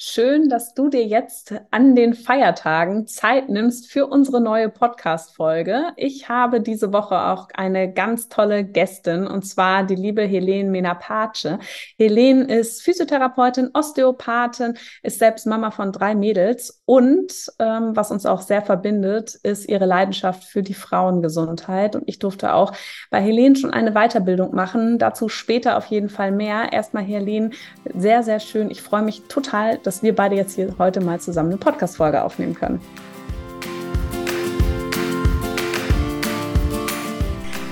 Schön, dass du dir jetzt an den Feiertagen Zeit nimmst für unsere neue Podcast-Folge. Ich habe diese Woche auch eine ganz tolle Gästin und zwar die liebe Helene Menapace. Helene ist Physiotherapeutin, Osteopathin, ist selbst Mama von drei Mädels und ähm, was uns auch sehr verbindet, ist ihre Leidenschaft für die Frauengesundheit. Und ich durfte auch bei Helene schon eine Weiterbildung machen. Dazu später auf jeden Fall mehr. Erstmal Helene, sehr, sehr schön. Ich freue mich total, dass wir beide jetzt hier heute mal zusammen eine Podcast-Folge aufnehmen können.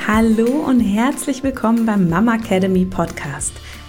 Hallo und herzlich willkommen beim Mama Academy Podcast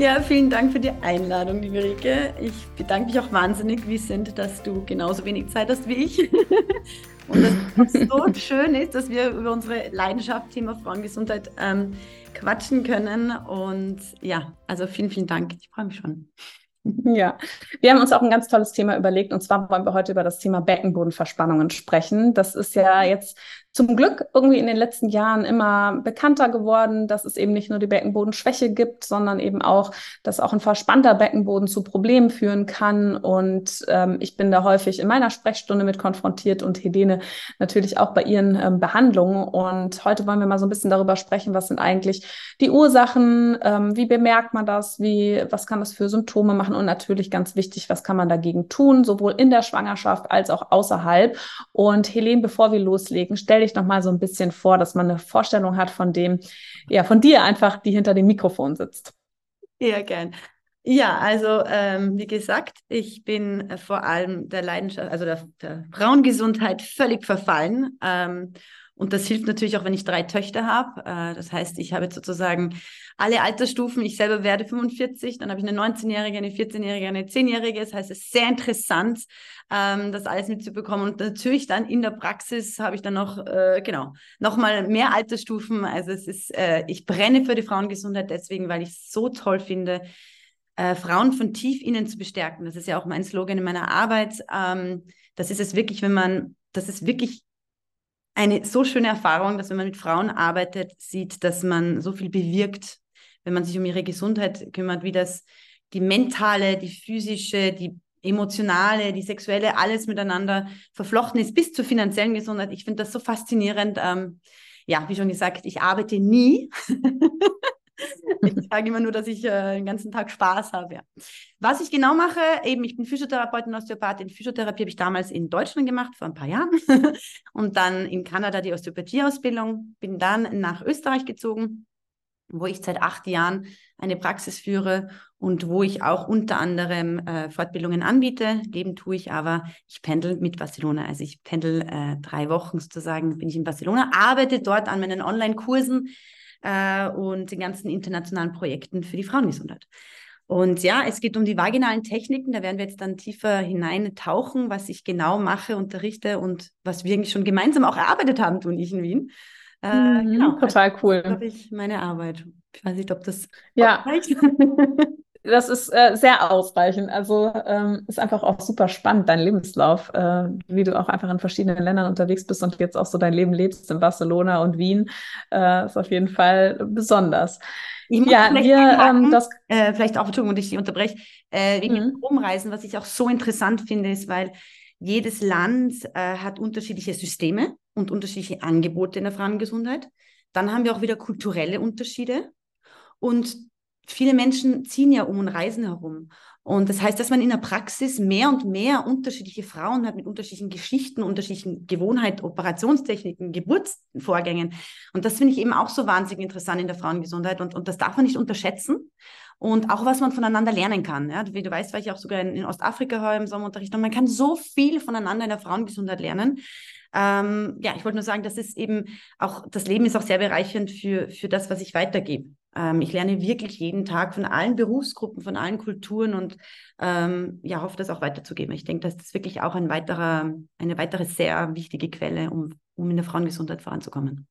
Ja, vielen Dank für die Einladung, liebe Rike. Ich bedanke mich auch wahnsinnig, wie sind, dass du genauso wenig Zeit hast wie ich. Und dass es so schön ist, dass wir über unsere Leidenschaft, Thema Frauengesundheit, ähm, quatschen können. Und ja, also vielen, vielen Dank. Ich freue mich schon. Ja, wir haben uns auch ein ganz tolles Thema überlegt und zwar wollen wir heute über das Thema Beckenbodenverspannungen sprechen. Das ist ja jetzt zum Glück irgendwie in den letzten Jahren immer bekannter geworden, dass es eben nicht nur die Beckenbodenschwäche gibt, sondern eben auch, dass auch ein verspannter Beckenboden zu Problemen führen kann. Und ähm, ich bin da häufig in meiner Sprechstunde mit konfrontiert und Helene natürlich auch bei ihren ähm, Behandlungen. Und heute wollen wir mal so ein bisschen darüber sprechen, was sind eigentlich die Ursachen, ähm, wie bemerkt man das, wie, was kann das für Symptome machen und natürlich ganz wichtig, was kann man dagegen tun, sowohl in der Schwangerschaft als auch außerhalb. Und Helene, bevor wir loslegen, stell stell dich noch mal so ein bisschen vor, dass man eine Vorstellung hat von dem, ja, von dir einfach, die hinter dem Mikrofon sitzt. Ja, gern. Ja, also ähm, wie gesagt, ich bin äh, vor allem der Leidenschaft, also der, der Frauengesundheit völlig verfallen. Ähm, und das hilft natürlich auch, wenn ich drei Töchter habe. Äh, das heißt, ich habe sozusagen alle Altersstufen. Ich selber werde 45, dann habe ich eine 19-Jährige, eine 14-Jährige, eine 10-Jährige. Das heißt, es ist sehr interessant, ähm, das alles mitzubekommen. Und natürlich dann in der Praxis habe ich dann noch, äh, genau, nochmal mehr Altersstufen. Also es ist, äh, ich brenne für die Frauengesundheit deswegen, weil ich es so toll finde, Frauen von tief innen zu bestärken. Das ist ja auch mein Slogan in meiner Arbeit. Ähm, das ist es wirklich, wenn man, das ist wirklich eine so schöne Erfahrung, dass wenn man mit Frauen arbeitet, sieht, dass man so viel bewirkt, wenn man sich um ihre Gesundheit kümmert, wie das die mentale, die physische, die emotionale, die sexuelle, alles miteinander verflochten ist, bis zur finanziellen Gesundheit. Ich finde das so faszinierend. Ähm, ja, wie schon gesagt, ich arbeite nie. ich sage immer nur, dass ich äh, den ganzen Tag Spaß habe. Ja. Was ich genau mache, eben, ich bin Physiotherapeutin, Osteopathin. Physiotherapie habe ich damals in Deutschland gemacht, vor ein paar Jahren. und dann in Kanada die Osteopathieausbildung. Bin dann nach Österreich gezogen, wo ich seit acht Jahren eine Praxis führe und wo ich auch unter anderem äh, Fortbildungen anbiete. Leben tue ich aber, ich pendel mit Barcelona. Also ich pendel äh, drei Wochen sozusagen, bin ich in Barcelona, arbeite dort an meinen Online-Kursen äh, und den ganzen internationalen Projekten für die Frauengesundheit. Und ja, es geht um die vaginalen Techniken. Da werden wir jetzt dann tiefer hineintauchen, was ich genau mache, unterrichte und was wir eigentlich schon gemeinsam auch erarbeitet haben, tun ich in Wien. Äh, mhm, genau. Total cool. Das ich meine Arbeit. Ich weiß nicht, ob das. Ja. das ist äh, sehr ausreichend. Also ähm, ist einfach auch super spannend, dein Lebenslauf, äh, wie du auch einfach in verschiedenen Ländern unterwegs bist und jetzt auch so dein Leben lebst in Barcelona und Wien. Äh, ist auf jeden Fall besonders. Ich muss ja, vielleicht wir, ähm, das äh, vielleicht auch, Entschuldigung, ich unterbreche, äh, wegen mhm. Umreisen, was ich auch so interessant finde, ist, weil jedes Land äh, hat unterschiedliche Systeme und unterschiedliche Angebote in der Frauengesundheit. Dann haben wir auch wieder kulturelle Unterschiede. Und viele Menschen ziehen ja um und reisen herum. Und das heißt, dass man in der Praxis mehr und mehr unterschiedliche Frauen hat mit unterschiedlichen Geschichten, unterschiedlichen Gewohnheiten, Operationstechniken, Geburtsvorgängen. Und das finde ich eben auch so wahnsinnig interessant in der Frauengesundheit. Und, und das darf man nicht unterschätzen. Und auch, was man voneinander lernen kann. Ja, wie du weißt, war ich auch sogar in, in Ostafrika im Sommerunterricht. Und man kann so viel voneinander in der Frauengesundheit lernen. Ähm, ja, ich wollte nur sagen, das ist eben auch, das Leben ist auch sehr bereichernd für, für das, was ich weitergebe. Ähm, ich lerne wirklich jeden Tag von allen Berufsgruppen, von allen Kulturen und ähm, ja, hoffe, das auch weiterzugeben. Ich denke, das ist wirklich auch ein weiterer, eine weitere sehr wichtige Quelle, um, um in der Frauengesundheit voranzukommen.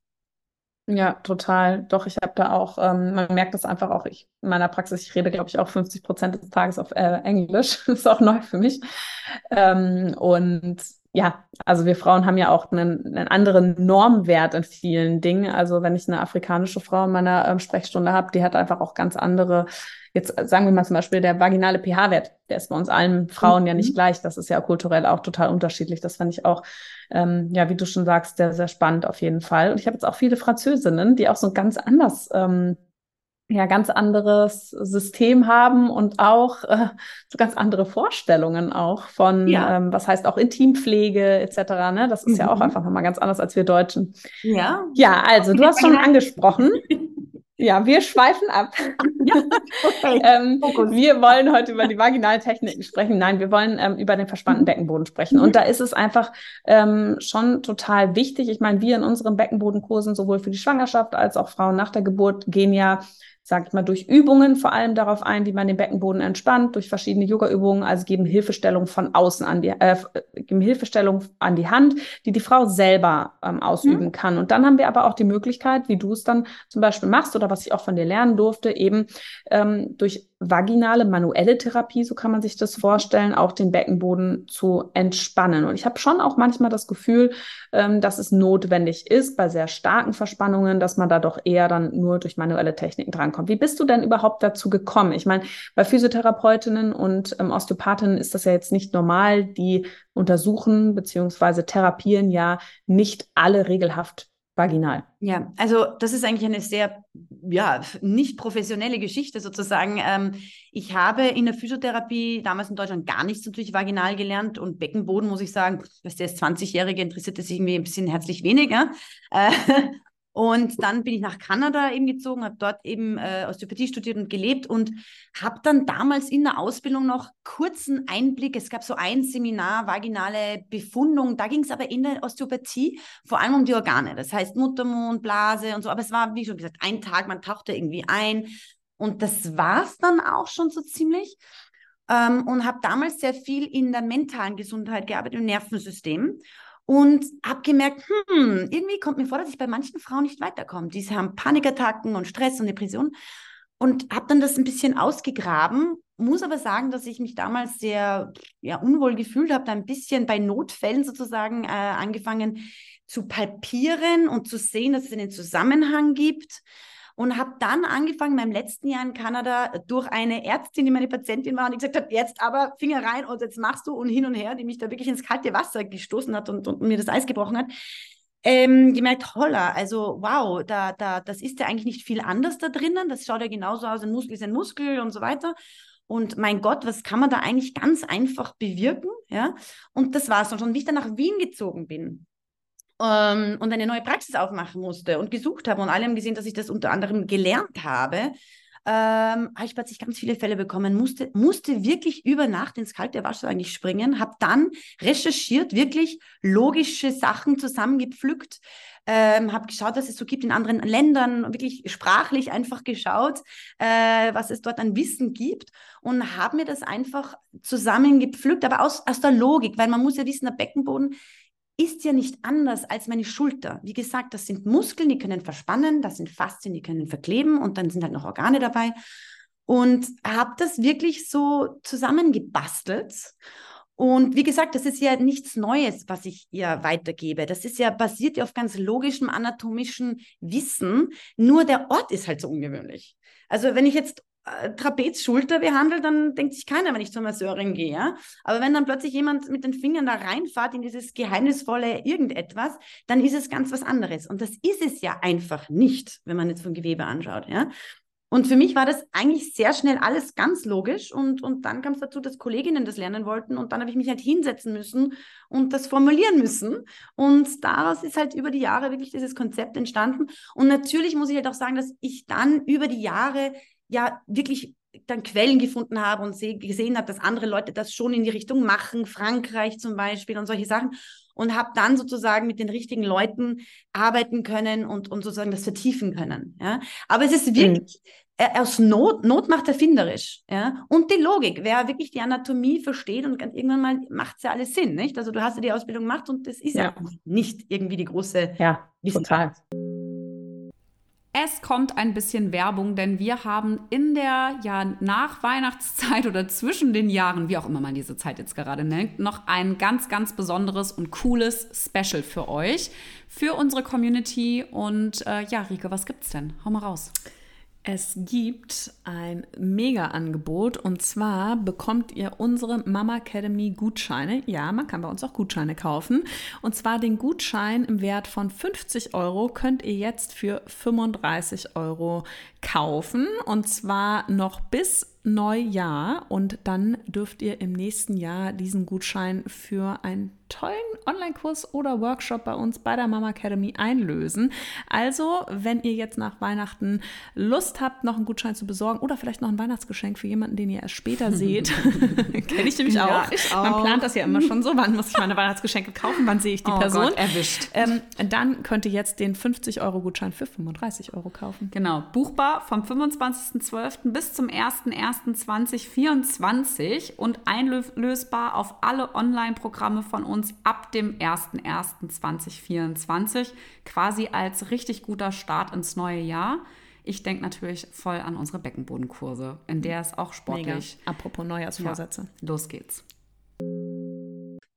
Ja, total. Doch, ich habe da auch, ähm, man merkt das einfach auch, ich in meiner Praxis, ich rede, glaube ich, auch 50 Prozent des Tages auf äh, Englisch. das ist auch neu für mich. Ähm, und ja, also wir Frauen haben ja auch einen, einen, anderen Normwert in vielen Dingen. Also wenn ich eine afrikanische Frau in meiner ähm, Sprechstunde habe, die hat einfach auch ganz andere, jetzt sagen wir mal zum Beispiel der vaginale pH-Wert, der ist bei uns allen Frauen mhm. ja nicht mhm. gleich. Das ist ja kulturell auch total unterschiedlich. Das fand ich auch, ähm, ja, wie du schon sagst, sehr, sehr spannend auf jeden Fall. Und ich habe jetzt auch viele Französinnen, die auch so ganz anders ähm, ja ganz anderes System haben und auch äh, so ganz andere Vorstellungen auch von, ja. ähm, was heißt auch Intimpflege etc. Ne? Das ist mhm. ja auch mhm. einfach nochmal ganz anders als wir Deutschen. Ja. Ja, also du hast schon angesprochen. Ja, wir schweifen ab. Ja, okay. ähm, wir wollen heute über die Vaginaltechniken sprechen. Nein, wir wollen ähm, über den verspannten mhm. Beckenboden sprechen. Und da ist es einfach ähm, schon total wichtig. Ich meine, wir in unseren Beckenbodenkursen sowohl für die Schwangerschaft als auch Frauen nach der Geburt gehen ja sage ich mal, durch Übungen vor allem darauf ein, wie man den Beckenboden entspannt, durch verschiedene Yoga-Übungen, also geben Hilfestellung von außen an die, äh, geben Hilfestellung an die Hand, die die Frau selber ähm, ausüben mhm. kann. Und dann haben wir aber auch die Möglichkeit, wie du es dann zum Beispiel machst oder was ich auch von dir lernen durfte, eben ähm, durch vaginale, manuelle Therapie, so kann man sich das vorstellen, auch den Beckenboden zu entspannen. Und ich habe schon auch manchmal das Gefühl, ähm, dass es notwendig ist, bei sehr starken Verspannungen, dass man da doch eher dann nur durch manuelle Techniken drankommt. Wie bist du denn überhaupt dazu gekommen? Ich meine, bei Physiotherapeutinnen und ähm, Osteopathinnen ist das ja jetzt nicht normal. Die untersuchen beziehungsweise therapieren ja nicht alle regelhaft vaginal. Ja, also das ist eigentlich eine sehr, ja, nicht professionelle Geschichte sozusagen. Ähm, ich habe in der Physiotherapie damals in Deutschland gar nichts natürlich vaginal gelernt und Beckenboden, muss ich sagen, was der ist 20-Jährige, interessiert es irgendwie ein bisschen herzlich weniger. Äh, und dann bin ich nach Kanada eben gezogen, habe dort eben äh, Osteopathie studiert und gelebt und habe dann damals in der Ausbildung noch kurzen Einblick. Es gab so ein Seminar, vaginale Befundung. Da ging es aber in der Osteopathie vor allem um die Organe. Das heißt Muttermund, Blase und so. Aber es war, wie schon gesagt, ein Tag, man tauchte irgendwie ein. Und das war es dann auch schon so ziemlich. Ähm, und habe damals sehr viel in der mentalen Gesundheit gearbeitet, im Nervensystem und habe gemerkt, hm, irgendwie kommt mir vor, dass ich bei manchen Frauen nicht weiterkomme. Diese haben Panikattacken und Stress und Depressionen und habe dann das ein bisschen ausgegraben. Muss aber sagen, dass ich mich damals sehr ja, unwohl gefühlt habe, ein bisschen bei Notfällen sozusagen äh, angefangen zu palpieren und zu sehen, dass es einen Zusammenhang gibt und habe dann angefangen, meinem letzten Jahr in Kanada durch eine Ärztin, die meine Patientin war, und die gesagt hat, jetzt aber Finger rein und jetzt machst du und hin und her, die mich da wirklich ins kalte Wasser gestoßen hat und, und mir das Eis gebrochen hat. Ähm, gemerkt, holla, also wow, da, da, das ist ja eigentlich nicht viel anders da drinnen. Das schaut ja genauso aus, ein Muskel ist ein Muskel und so weiter. Und mein Gott, was kann man da eigentlich ganz einfach bewirken? Ja, und das war es dann schon, wie ich dann nach Wien gezogen bin ähm, und eine neue Praxis aufmachen musste und gesucht habe und alle haben gesehen, dass ich das unter anderem gelernt habe, ähm, habe ich plötzlich ganz viele Fälle bekommen, musste, musste wirklich über Nacht ins kalte Wasser eigentlich springen, habe dann recherchiert, wirklich logische Sachen zusammengepflückt, ähm, habe geschaut, was es so gibt in anderen Ländern, wirklich sprachlich einfach geschaut, äh, was es dort an Wissen gibt und habe mir das einfach zusammengepflückt, aber aus, aus der Logik, weil man muss ja wissen, der Beckenboden ist ja nicht anders als meine Schulter. Wie gesagt, das sind Muskeln, die können verspannen, das sind Faszien, die können verkleben und dann sind halt noch Organe dabei. Und habe das wirklich so zusammengebastelt. Und wie gesagt, das ist ja nichts Neues, was ich ihr weitergebe. Das ist ja basiert ja auf ganz logischem anatomischen Wissen. Nur der Ort ist halt so ungewöhnlich. Also wenn ich jetzt Trapezschulter behandelt, dann denkt sich keiner, wenn ich zur Masseurin gehe. Ja? Aber wenn dann plötzlich jemand mit den Fingern da reinfährt in dieses geheimnisvolle irgendetwas, dann ist es ganz was anderes. Und das ist es ja einfach nicht, wenn man jetzt vom Gewebe anschaut. Ja? Und für mich war das eigentlich sehr schnell alles ganz logisch. Und, und dann kam es dazu, dass Kolleginnen das lernen wollten. Und dann habe ich mich halt hinsetzen müssen und das formulieren müssen. Und daraus ist halt über die Jahre wirklich dieses Konzept entstanden. Und natürlich muss ich halt auch sagen, dass ich dann über die Jahre ja wirklich dann Quellen gefunden habe und gesehen habe, dass andere Leute das schon in die Richtung machen, Frankreich zum Beispiel und solche Sachen. und habe dann sozusagen mit den richtigen Leuten arbeiten können und, und sozusagen das vertiefen können. Ja? Aber es ist mhm. wirklich mhm. aus Not, Not macht erfinderisch. Ja? Und die Logik, wer wirklich die Anatomie versteht und irgendwann mal macht es ja alles Sinn, nicht? Also du hast ja die Ausbildung gemacht und das ist ja, ja nicht irgendwie die große ja, Wissenschaft. Total. Es kommt ein bisschen Werbung, denn wir haben in der ja nach Weihnachtszeit oder zwischen den Jahren, wie auch immer man diese Zeit jetzt gerade nennt, noch ein ganz ganz besonderes und cooles Special für euch, für unsere Community und äh, ja, Rike, was gibt's denn? Hau mal raus. Es gibt ein Mega-Angebot und zwar bekommt ihr unsere Mama Academy Gutscheine. Ja, man kann bei uns auch Gutscheine kaufen. Und zwar den Gutschein im Wert von 50 Euro könnt ihr jetzt für 35 Euro kaufen. Und zwar noch bis Neujahr. Und dann dürft ihr im nächsten Jahr diesen Gutschein für ein tollen Online-Kurs oder Workshop bei uns bei der Mama Academy einlösen. Also, wenn ihr jetzt nach Weihnachten Lust habt, noch einen Gutschein zu besorgen oder vielleicht noch ein Weihnachtsgeschenk für jemanden, den ihr erst später seht, kenne ich nämlich ja, auch. Ich auch. Man plant das ja immer schon so, wann muss ich meine Weihnachtsgeschenke kaufen, wann sehe ich die oh Person. Gott, erwischt. Ähm, dann könnt ihr jetzt den 50-Euro-Gutschein für 35 Euro kaufen. Genau, buchbar vom 25.12. bis zum 01.01.2024 und einlösbar auf alle Online-Programme von uns uns ab dem 01.01.2024 quasi als richtig guter Start ins neue Jahr. Ich denke natürlich voll an unsere Beckenbodenkurse, in der es auch sportlich. Mega. Apropos Neujahrsvorsätze. Ja, los geht's.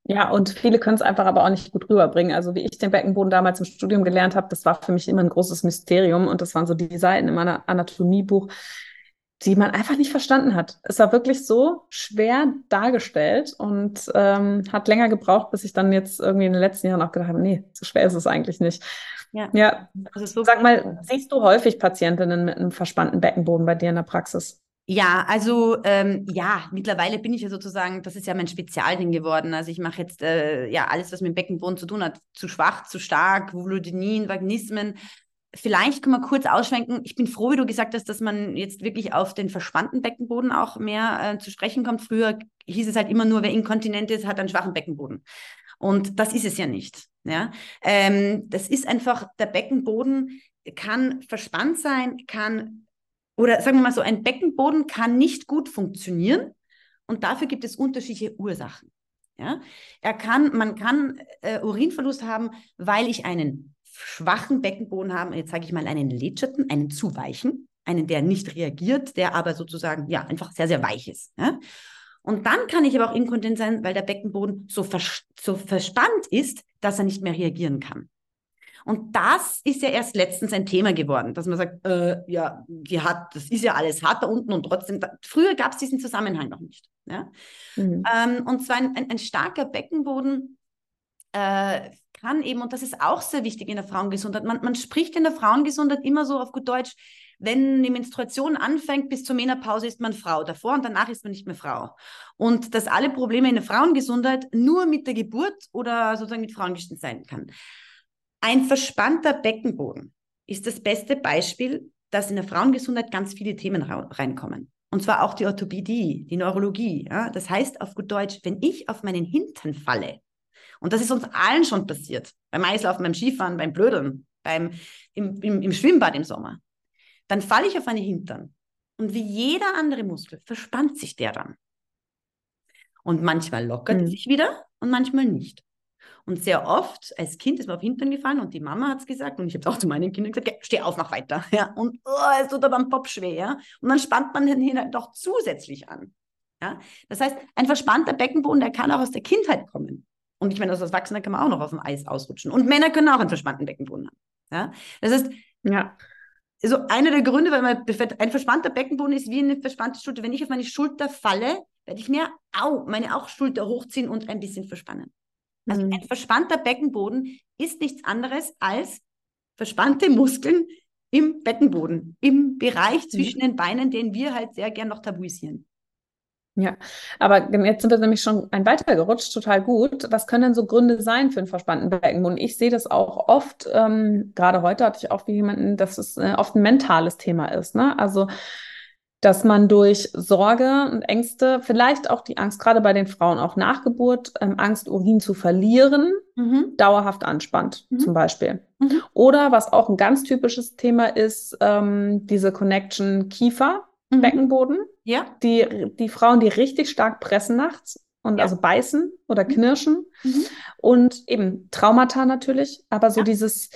Ja, und viele können es einfach aber auch nicht gut rüberbringen. Also wie ich den Beckenboden damals im Studium gelernt habe, das war für mich immer ein großes Mysterium. Und das waren so die Seiten in meinem Anatomiebuch, die man einfach nicht verstanden hat. Es war wirklich so schwer dargestellt und ähm, hat länger gebraucht, bis ich dann jetzt irgendwie in den letzten Jahren auch gedacht habe, nee, so schwer ist es eigentlich nicht. Ja, ja. So sag mal, siehst du häufig Patientinnen mit einem verspannten Beckenboden bei dir in der Praxis? Ja, also ähm, ja, mittlerweile bin ich ja sozusagen, das ist ja mein Spezialding geworden. Also ich mache jetzt äh, ja alles, was mit dem Beckenboden zu tun hat, zu schwach, zu stark, Vulodinien, Vaginismen, Vielleicht kann man kurz ausschwenken. Ich bin froh, wie du gesagt hast, dass man jetzt wirklich auf den verspannten Beckenboden auch mehr äh, zu sprechen kommt. Früher hieß es halt immer nur, wer inkontinent ist, hat einen schwachen Beckenboden. Und das ist es ja nicht. Ja? Ähm, das ist einfach, der Beckenboden kann verspannt sein, kann, oder sagen wir mal so, ein Beckenboden kann nicht gut funktionieren. Und dafür gibt es unterschiedliche Ursachen. Ja? Er kann, man kann äh, Urinverlust haben, weil ich einen schwachen Beckenboden haben, jetzt sage ich mal einen lätscherten, einen zu weichen, einen, der nicht reagiert, der aber sozusagen ja einfach sehr, sehr weich ist. Ja? Und dann kann ich aber auch inkontinent sein, weil der Beckenboden so, vers so verspannt ist, dass er nicht mehr reagieren kann. Und das ist ja erst letztens ein Thema geworden, dass man sagt, äh, ja, die hat, das ist ja alles hart da unten und trotzdem, da, früher gab es diesen Zusammenhang noch nicht. Ja? Mhm. Ähm, und zwar ein, ein, ein starker Beckenboden äh, kann eben, und das ist auch sehr wichtig in der Frauengesundheit, man, man spricht in der Frauengesundheit immer so auf gut Deutsch, wenn die Menstruation anfängt, bis zur Menopause ist man Frau. Davor und danach ist man nicht mehr Frau. Und dass alle Probleme in der Frauengesundheit nur mit der Geburt oder sozusagen mit Frauengeschichten sein kann. Ein verspannter Beckenboden ist das beste Beispiel, dass in der Frauengesundheit ganz viele Themen reinkommen. Und zwar auch die Orthopädie, die Neurologie. Ja? Das heißt auf gut Deutsch, wenn ich auf meinen Hintern falle, und das ist uns allen schon passiert. Beim Eislaufen, beim Skifahren, beim Blödeln, beim, im, im, im Schwimmbad im Sommer. Dann falle ich auf eine Hintern. Und wie jeder andere Muskel verspannt sich der dann. Und manchmal lockert mhm. sich wieder und manchmal nicht. Und sehr oft, als Kind ist mir auf Hintern gefallen und die Mama hat es gesagt und ich habe es auch zu meinen Kindern gesagt, steh auf, mach weiter. Ja, und oh, es tut aber am Pop schwer. Ja? Und dann spannt man den Hintern doch zusätzlich an. Ja? Das heißt, ein verspannter Beckenboden, der kann auch aus der Kindheit kommen. Und ich meine, als Erwachsener kann man auch noch auf dem Eis ausrutschen. Und Männer können auch einen verspannten Beckenboden haben. Ja? Das heißt, ja. so einer der Gründe, weil man ein verspannter Beckenboden ist wie eine verspannte Schulter. Wenn ich auf meine Schulter falle, werde ich mir au, meine auch Schulter hochziehen und ein bisschen verspannen. Also mhm. ein verspannter Beckenboden ist nichts anderes als verspannte Muskeln im Beckenboden, im Bereich zwischen mhm. den Beinen, den wir halt sehr gern noch tabuisieren. Ja, aber jetzt sind wir nämlich schon ein weiter gerutscht, total gut. Was können denn so Gründe sein für einen verspannten Beckenboden? Ich sehe das auch oft, ähm, gerade heute hatte ich auch wie jemanden, dass es äh, oft ein mentales Thema ist. Ne? Also dass man durch Sorge und Ängste, vielleicht auch die Angst, gerade bei den Frauen auch nach Geburt, ähm, Angst, Urin zu verlieren, mhm. dauerhaft anspannt, mhm. zum Beispiel. Mhm. Oder was auch ein ganz typisches Thema ist, ähm, diese Connection Kiefer, mhm. Beckenboden. Ja. Die, die Frauen, die richtig stark pressen nachts und ja. also beißen oder mhm. knirschen. Mhm. Und eben Traumata natürlich, aber so ja. dieses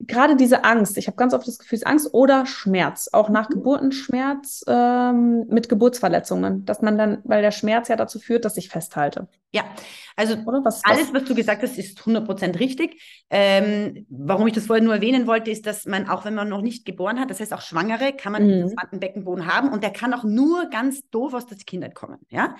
gerade diese Angst, ich habe ganz oft das Gefühl, Angst oder Schmerz, auch nach mhm. Geburtenschmerz ähm, mit Geburtsverletzungen, dass man dann, weil der Schmerz ja dazu führt, dass ich festhalte. Ja, also was, alles, was du gesagt hast, ist 100% richtig. Ähm, warum ich das vorher nur erwähnen wollte, ist, dass man, auch wenn man noch nicht geboren hat, das heißt auch Schwangere, kann man mhm. einen Beckenboden haben und der kann auch nur ganz doof aus der Kindheit kommen. Ja,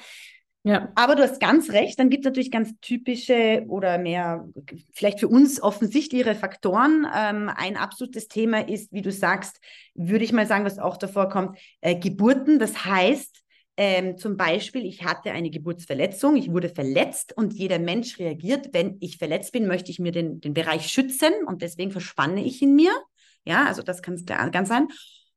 ja. Aber du hast ganz recht, dann gibt es natürlich ganz typische oder mehr, vielleicht für uns offensichtlichere Faktoren. Ähm, ein absolutes Thema ist, wie du sagst, würde ich mal sagen, was auch davor kommt, äh, Geburten. Das heißt, ähm, zum Beispiel, ich hatte eine Geburtsverletzung, ich wurde verletzt und jeder Mensch reagiert, wenn ich verletzt bin, möchte ich mir den, den Bereich schützen und deswegen verspanne ich ihn mir. Ja, also das kann es ganz sein.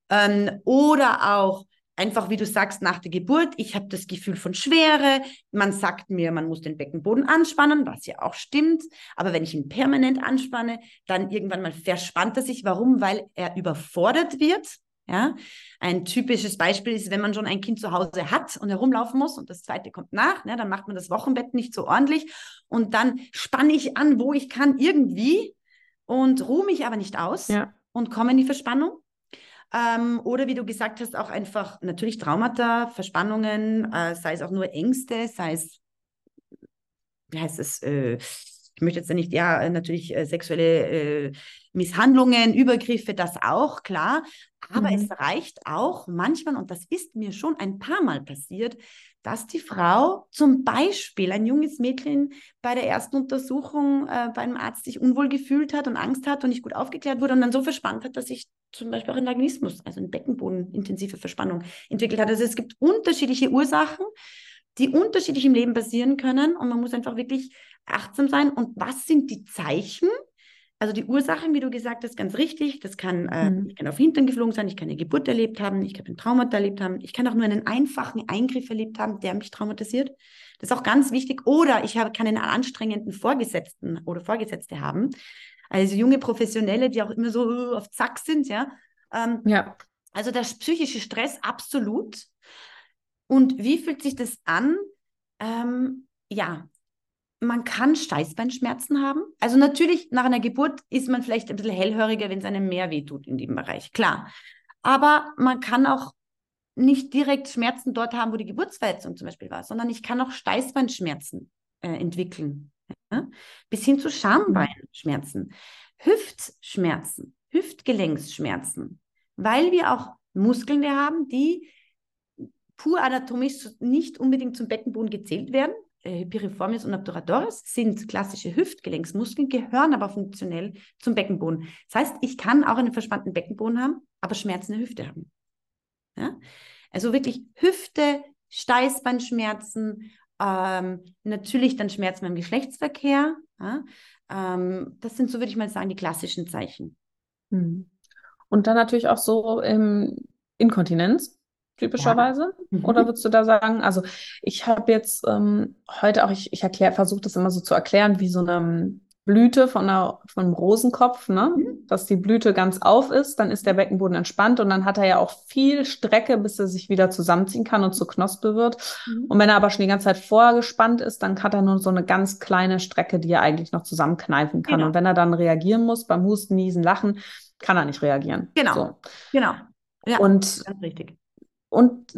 Ähm, oder auch Einfach wie du sagst, nach der Geburt, ich habe das Gefühl von Schwere. Man sagt mir, man muss den Beckenboden anspannen, was ja auch stimmt. Aber wenn ich ihn permanent anspanne, dann irgendwann mal verspannt er sich. Warum? Weil er überfordert wird. Ja, ein typisches Beispiel ist, wenn man schon ein Kind zu Hause hat und herumlaufen muss und das zweite kommt nach, ne, dann macht man das Wochenbett nicht so ordentlich und dann spanne ich an, wo ich kann, irgendwie und ruhe mich aber nicht aus ja. und komme in die Verspannung. Ähm, oder wie du gesagt hast, auch einfach natürlich Traumata, Verspannungen, äh, sei es auch nur Ängste, sei es, wie heißt es, äh, ich möchte jetzt nicht, ja, natürlich äh, sexuelle äh, Misshandlungen, Übergriffe, das auch, klar. Aber mhm. es reicht auch manchmal, und das ist mir schon ein paar Mal passiert, dass die Frau zum Beispiel, ein junges Mädchen, bei der ersten Untersuchung äh, bei einem Arzt sich unwohl gefühlt hat und Angst hat und nicht gut aufgeklärt wurde und dann so verspannt hat, dass sich zum Beispiel auch ein Vaginismus, also eine Beckenbodenintensive Verspannung entwickelt hat. Also es gibt unterschiedliche Ursachen, die unterschiedlich im Leben passieren können und man muss einfach wirklich achtsam sein. Und was sind die Zeichen? Also die Ursachen, wie du gesagt hast, ganz richtig. Das kann, äh, mhm. ich kann auf Hintern geflogen sein, ich kann eine Geburt erlebt haben, ich kann ein Trauma erlebt haben, ich kann auch nur einen einfachen Eingriff erlebt haben, der mich traumatisiert. Das ist auch ganz wichtig. Oder ich habe, kann einen anstrengenden Vorgesetzten oder Vorgesetzte haben. Also junge Professionelle, die auch immer so uh, auf Zack sind, ja. Ähm, ja. Also der psychische Stress absolut. Und wie fühlt sich das an? Ähm, ja, man kann Steißbeinschmerzen haben. Also natürlich, nach einer Geburt ist man vielleicht ein bisschen hellhöriger, wenn es einem mehr wehtut in dem Bereich, klar. Aber man kann auch nicht direkt Schmerzen dort haben, wo die Geburtsverletzung zum Beispiel war, sondern ich kann auch Steißbeinschmerzen äh, entwickeln. Ja? Bis hin zu Schambeinschmerzen, Hüftschmerzen, Hüftgelenksschmerzen, weil wir auch Muskeln haben, die pur anatomisch nicht unbedingt zum Beckenboden gezählt werden. Äh, Piriformis und Obturadoris sind klassische Hüftgelenksmuskeln, gehören aber funktionell zum Beckenboden. Das heißt, ich kann auch einen verspannten Beckenboden haben, aber Schmerzen in der Hüfte haben. Ja? Also wirklich Hüfte, Steißbeinschmerzen, ähm, natürlich dann Schmerzen beim Geschlechtsverkehr. Ja? Ähm, das sind, so würde ich mal sagen, die klassischen Zeichen. Hm. Und dann natürlich auch so ähm, Inkontinenz typischerweise? Ja. Mhm. Oder würdest du da sagen, also ich habe jetzt ähm, heute auch, ich, ich erkläre, versuche das immer so zu erklären, wie so eine Blüte von, einer, von einem Rosenkopf, ne? Mhm. dass die Blüte ganz auf ist, dann ist der Beckenboden entspannt und dann hat er ja auch viel Strecke, bis er sich wieder zusammenziehen kann und zur Knospe wird. Mhm. Und wenn er aber schon die ganze Zeit vorgespannt ist, dann hat er nur so eine ganz kleine Strecke, die er eigentlich noch zusammenkneifen kann. Genau. Und wenn er dann reagieren muss beim Husten, Niesen, Lachen, kann er nicht reagieren. Genau. So. Genau. Ja, und ganz richtig. Und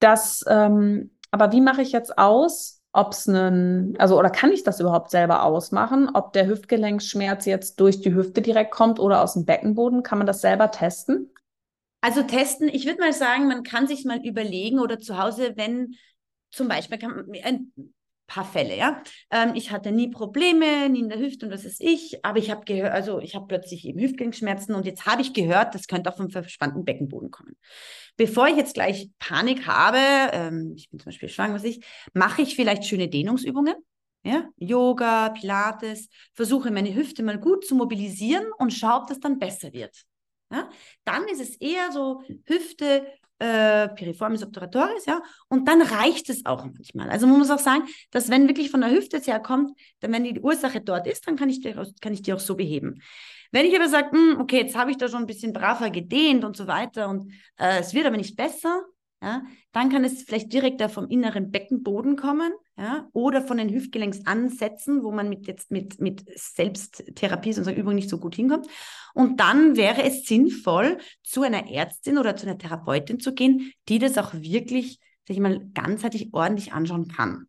das, ähm, aber wie mache ich jetzt aus, ob es einen, also oder kann ich das überhaupt selber ausmachen, ob der Hüftgelenksschmerz jetzt durch die Hüfte direkt kommt oder aus dem Beckenboden? Kann man das selber testen? Also testen, ich würde mal sagen, man kann sich mal überlegen oder zu Hause, wenn zum Beispiel ein paar Fälle, ja. Ähm, ich hatte nie Probleme, nie in der Hüfte und was ist ich, aber ich habe gehört, also ich habe plötzlich eben Hüftgelenksschmerzen und jetzt habe ich gehört, das könnte auch vom verspannten Beckenboden kommen. Bevor ich jetzt gleich Panik habe, ähm, ich bin zum Beispiel schwanger, was ich, mache ich vielleicht schöne Dehnungsübungen, ja, Yoga, Pilates, versuche meine Hüfte mal gut zu mobilisieren und schaue, ob das dann besser wird. Ja? Dann ist es eher so Hüfte äh, Piriformis obturatoris, ja, und dann reicht es auch manchmal. Also man muss auch sagen, dass wenn wirklich von der Hüfte her kommt, dann wenn die Ursache dort ist, dann kann ich die, kann ich die auch so beheben. Wenn ich aber sage, hm, okay, jetzt habe ich da schon ein bisschen braver gedehnt und so weiter und äh, es wird aber nicht besser, ja, dann kann es vielleicht direkt vom inneren Beckenboden kommen ja, oder von den Hüftgelenksansätzen, wo man mit jetzt mit, mit Selbsttherapie sozusagen Übung nicht so gut hinkommt. Und dann wäre es sinnvoll, zu einer Ärztin oder zu einer Therapeutin zu gehen, die das auch wirklich, sag ich mal, ganzheitlich ordentlich anschauen kann.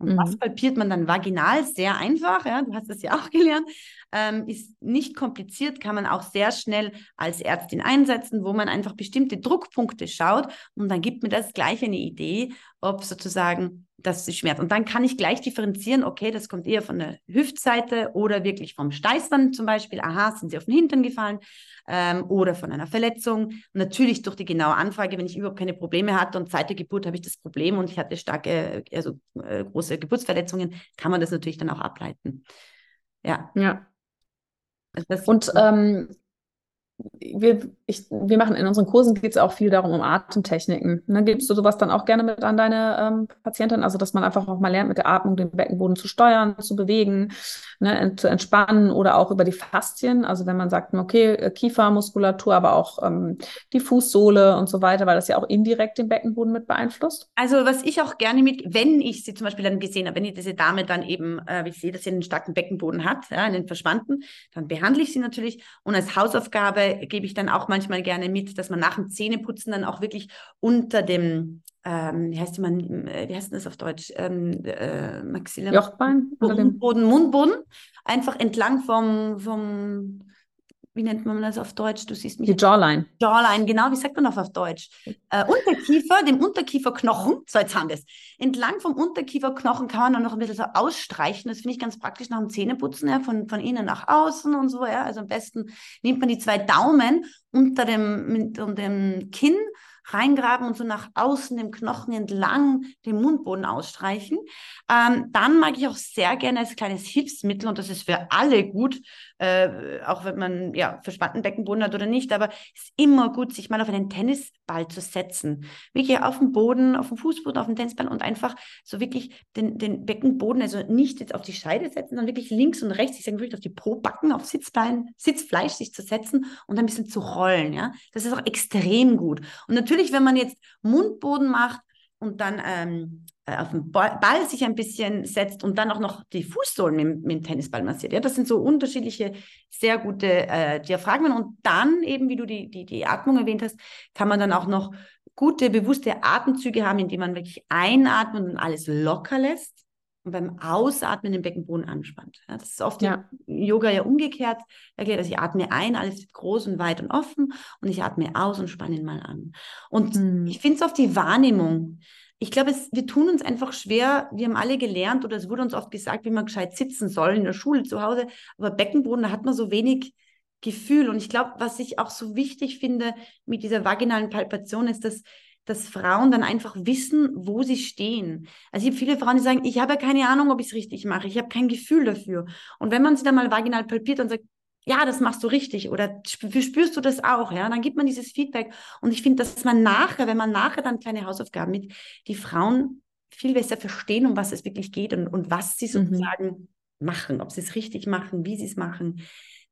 Und mhm. was palpiert man dann vaginal? Sehr einfach, ja, du hast das ja auch gelernt ähm, ist nicht kompliziert, kann man auch sehr schnell als Ärztin einsetzen, wo man einfach bestimmte Druckpunkte schaut und dann gibt mir das gleich eine Idee, ob sozusagen das schmerzt. Und dann kann ich gleich differenzieren, okay, das kommt eher von der Hüftseite oder wirklich vom Steißband zum Beispiel. Aha, sind sie auf den Hintern gefallen ähm, oder von einer Verletzung. Und natürlich durch die genaue Anfrage, wenn ich überhaupt keine Probleme hatte und seit der Geburt habe ich das Problem und ich hatte starke, also äh, große Geburtsverletzungen, kann man das natürlich dann auch ableiten. Ja. Ja. Das und ähm, wir, ich, wir machen in unseren Kursen geht es auch viel darum, um Atemtechniken. Ne? Gibst du sowas dann auch gerne mit an deine ähm, Patientin? Also, dass man einfach auch mal lernt, mit der Atmung den Beckenboden zu steuern, zu bewegen, ne? zu entspannen oder auch über die Faszien. Also, wenn man sagt, okay, äh, Kiefermuskulatur, aber auch ähm, die Fußsohle und so weiter, weil das ja auch indirekt den Beckenboden mit beeinflusst. Also, was ich auch gerne mit, wenn ich sie zum Beispiel dann gesehen habe, wenn ich diese Dame dann eben, äh, ich sehe, dass sie einen starken Beckenboden hat, ja, einen verspannten, dann behandle ich sie natürlich und als Hausaufgabe gebe ich dann auch manchmal gerne mit, dass man nach dem Zähneputzen dann auch wirklich unter dem, ähm, wie heißt die man, äh, wie heißt das auf Deutsch? Ähm, äh, Maxilla Jochbein? Mundboden, Mundboden, einfach entlang vom, vom wie nennt man das auf Deutsch? Du siehst mich. Die Jawline. Jawline, genau. Wie sagt man das auf Deutsch? Äh, Unterkiefer, dem Unterkieferknochen. So, jetzt haben wir es. Entlang vom Unterkieferknochen kann man dann noch ein bisschen so ausstreichen. Das finde ich ganz praktisch nach dem Zähneputzen, ja, von, von innen nach außen und so, ja. Also am besten nimmt man die zwei Daumen unter dem, unter dem Kinn reingraben und so nach außen dem Knochen entlang den Mundboden ausstreichen. Ähm, dann mag ich auch sehr gerne als kleines Hilfsmittel, und das ist für alle gut, äh, auch wenn man ja verspannten Beckenboden hat oder nicht, aber es ist immer gut, sich mal auf einen Tennisball zu setzen. Wirklich auf dem Boden, auf dem Fußboden, auf dem Tennisball und einfach so wirklich den, den Beckenboden, also nicht jetzt auf die Scheide setzen, sondern wirklich links und rechts, ich sage wirklich auf die Probacken, auf Sitzbein, Sitzfleisch sich zu setzen und ein bisschen zu rollen. Ja? Das ist auch extrem gut. Und natürlich, wenn man jetzt Mundboden macht, und dann ähm, äh, auf den Ball sich ein bisschen setzt und dann auch noch die Fußsohlen mit, mit dem Tennisball massiert. Ja, das sind so unterschiedliche, sehr gute äh, Diaphragmen. Und dann eben, wie du die, die, die Atmung erwähnt hast, kann man dann auch noch gute, bewusste Atemzüge haben, indem man wirklich einatmet und alles locker lässt beim Ausatmen den Beckenboden anspannt. Ja, das ist oft ja. im Yoga ja umgekehrt erklärt. Also ich atme ein, alles groß und weit und offen und ich atme aus und spanne ihn mal an. Und hm. ich finde es oft die Wahrnehmung. Ich glaube, wir tun uns einfach schwer. Wir haben alle gelernt oder es wurde uns oft gesagt, wie man gescheit sitzen soll in der Schule, zu Hause. Aber Beckenboden, da hat man so wenig Gefühl. Und ich glaube, was ich auch so wichtig finde mit dieser vaginalen Palpation ist, dass dass Frauen dann einfach wissen, wo sie stehen. Also ich habe viele Frauen, die sagen, ich habe ja keine Ahnung, ob ich es richtig mache, ich habe kein Gefühl dafür. Und wenn man sie dann mal vaginal palpiert und sagt, ja, das machst du richtig oder spürst du das auch, ja, dann gibt man dieses Feedback. Und ich finde, dass man nachher, wenn man nachher dann kleine Hausaufgaben mit, die Frauen viel besser verstehen, um was es wirklich geht und, und was sie mhm. sozusagen mhm. machen, ob sie es richtig machen, wie sie es machen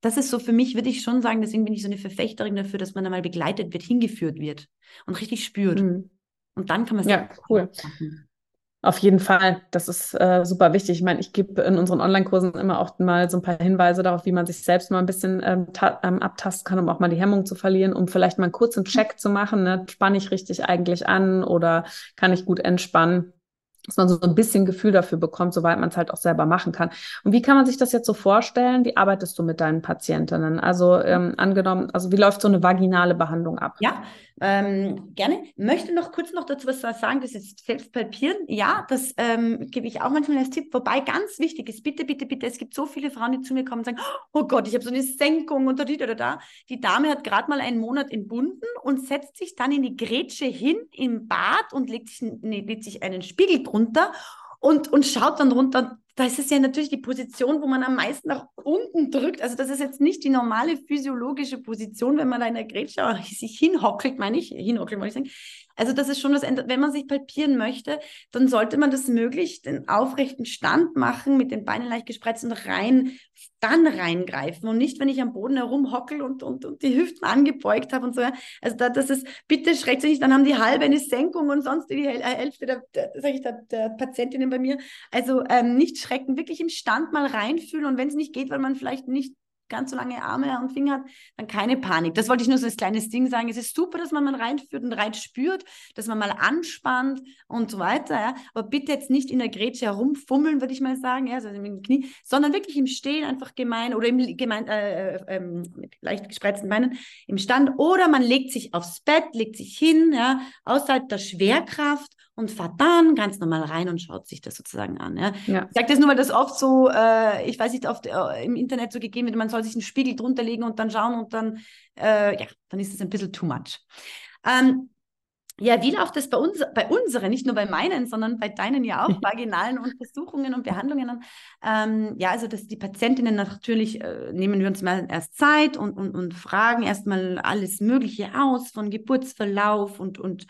das ist so für mich, würde ich schon sagen, deswegen bin ich so eine Verfechterin dafür, dass man einmal begleitet wird, hingeführt wird und richtig spürt. Mhm. Und dann kann man es ja cool. Machen. Auf jeden Fall, das ist äh, super wichtig. Ich meine, ich gebe in unseren Online-Kursen immer auch mal so ein paar Hinweise darauf, wie man sich selbst mal ein bisschen ähm, ähm, abtasten kann, um auch mal die Hemmung zu verlieren, um vielleicht mal einen kurzen Check zu machen. Ne? Spanne ich richtig eigentlich an oder kann ich gut entspannen? Dass man so ein bisschen Gefühl dafür bekommt, soweit man es halt auch selber machen kann. Und wie kann man sich das jetzt so vorstellen? Wie arbeitest du mit deinen Patientinnen? Also ähm, angenommen, also wie läuft so eine vaginale Behandlung ab? Ja, ähm, gerne. Möchte noch kurz noch dazu was sagen, das ist selbst palpieren. Ja, das ähm, gebe ich auch manchmal als Tipp. Wobei ganz wichtig ist, bitte, bitte, bitte, es gibt so viele Frauen, die zu mir kommen und sagen, oh Gott, ich habe so eine Senkung und da, da, da. Die Dame hat gerade mal einen Monat entbunden und setzt sich dann in die Grätsche hin im Bad und legt sich, nee, legt sich einen Spiegel drunter und, und schaut dann runter. Da ist es ja natürlich die Position, wo man am meisten nach unten drückt. Also das ist jetzt nicht die normale physiologische Position, wenn man da in der Grätsche sich hinhockelt, meine ich, hinhockelt, wollte ich sagen. Also das ist schon das, wenn man sich palpieren möchte, dann sollte man das möglichst den aufrechten Stand machen, mit den Beinen leicht gespreizt und rein, dann reingreifen und nicht, wenn ich am Boden herumhockel und, und, und die Hüften angebeugt habe und so. Also da, das ist, bitte schreckt sich nicht, dann haben die halbe eine Senkung und sonst die äh, Hälfte der, der, der, der Patientinnen bei mir. Also ähm, nicht schrecken, wirklich im Stand mal reinfühlen und wenn es nicht geht, weil man vielleicht nicht ganz so lange Arme und Finger hat, dann keine Panik. Das wollte ich nur so als kleines Ding sagen. Es ist super, dass man mal reinführt und rein spürt, dass man mal anspannt und so weiter. Ja. Aber bitte jetzt nicht in der Grätsche herumfummeln, würde ich mal sagen, ja, also im Knie, sondern wirklich im Stehen einfach gemein oder im gemein, äh, äh, ähm, mit leicht gespreizten Beinen im Stand. Oder man legt sich aufs Bett, legt sich hin, ja, außerhalb der Schwerkraft und fahrt dann ganz normal rein und schaut sich das sozusagen an. Ja. ja. Ich sage das nur, weil das oft so, äh, ich weiß nicht, oft äh, im Internet so gegeben wird, man soll sich einen Spiegel drunter legen und dann schauen und dann, äh, ja, dann ist es ein bisschen too much. Ähm, ja, wie läuft das bei uns, bei unseren, nicht nur bei meinen, sondern bei deinen ja auch vaginalen Untersuchungen und Behandlungen Ähm, ja, also dass die Patientinnen natürlich äh, nehmen wir uns mal erst Zeit und, und, und fragen erstmal alles Mögliche aus von Geburtsverlauf und, und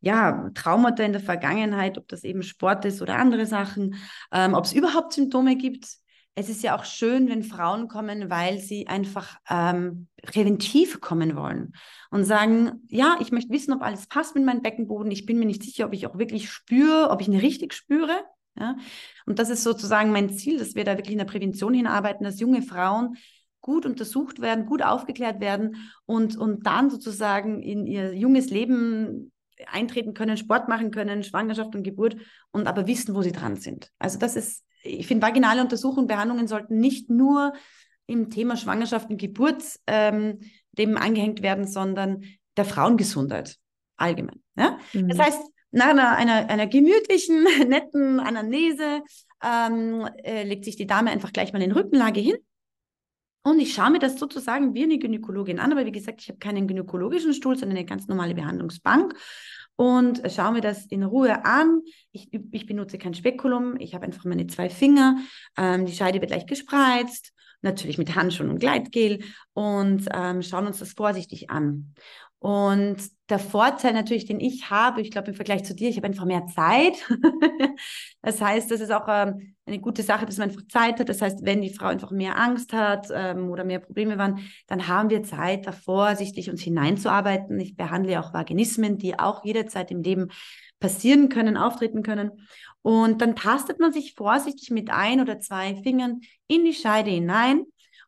ja, Traumata in der Vergangenheit, ob das eben Sport ist oder andere Sachen, ähm, ob es überhaupt Symptome gibt. Es ist ja auch schön, wenn Frauen kommen, weil sie einfach ähm, präventiv kommen wollen und sagen, ja, ich möchte wissen, ob alles passt mit meinem Beckenboden. Ich bin mir nicht sicher, ob ich auch wirklich spüre, ob ich ihn richtig spüre. Ja? Und das ist sozusagen mein Ziel, dass wir da wirklich in der Prävention hinarbeiten, dass junge Frauen gut untersucht werden, gut aufgeklärt werden und, und dann sozusagen in ihr junges Leben eintreten können, Sport machen können, Schwangerschaft und Geburt und aber wissen, wo sie dran sind. Also das ist, ich finde, vaginale Untersuchungen, Behandlungen sollten nicht nur im Thema Schwangerschaft und Geburt ähm, dem angehängt werden, sondern der Frauengesundheit allgemein. Ja? Mhm. Das heißt, nach einer, einer, einer gemütlichen, netten Anamnese ähm, äh, legt sich die Dame einfach gleich mal in Rückenlage hin und ich schaue mir das sozusagen wie eine Gynäkologin an, aber wie gesagt, ich habe keinen gynäkologischen Stuhl, sondern eine ganz normale Behandlungsbank und schaue mir das in Ruhe an. Ich, ich benutze kein Spekulum, ich habe einfach meine zwei Finger. Ähm, die Scheide wird leicht gespreizt, natürlich mit Handschuhen und Gleitgel und ähm, schauen uns das vorsichtig an. Und der Vorteil natürlich, den ich habe, ich glaube im Vergleich zu dir, ich habe einfach mehr Zeit. das heißt, das ist auch ähm, eine gute Sache, dass man einfach Zeit hat. Das heißt, wenn die Frau einfach mehr Angst hat ähm, oder mehr Probleme waren, dann haben wir Zeit, da vorsichtig uns hineinzuarbeiten. Ich behandle auch Vaginismen, die auch jederzeit im Leben passieren können, auftreten können. Und dann tastet man sich vorsichtig mit ein oder zwei Fingern in die Scheide hinein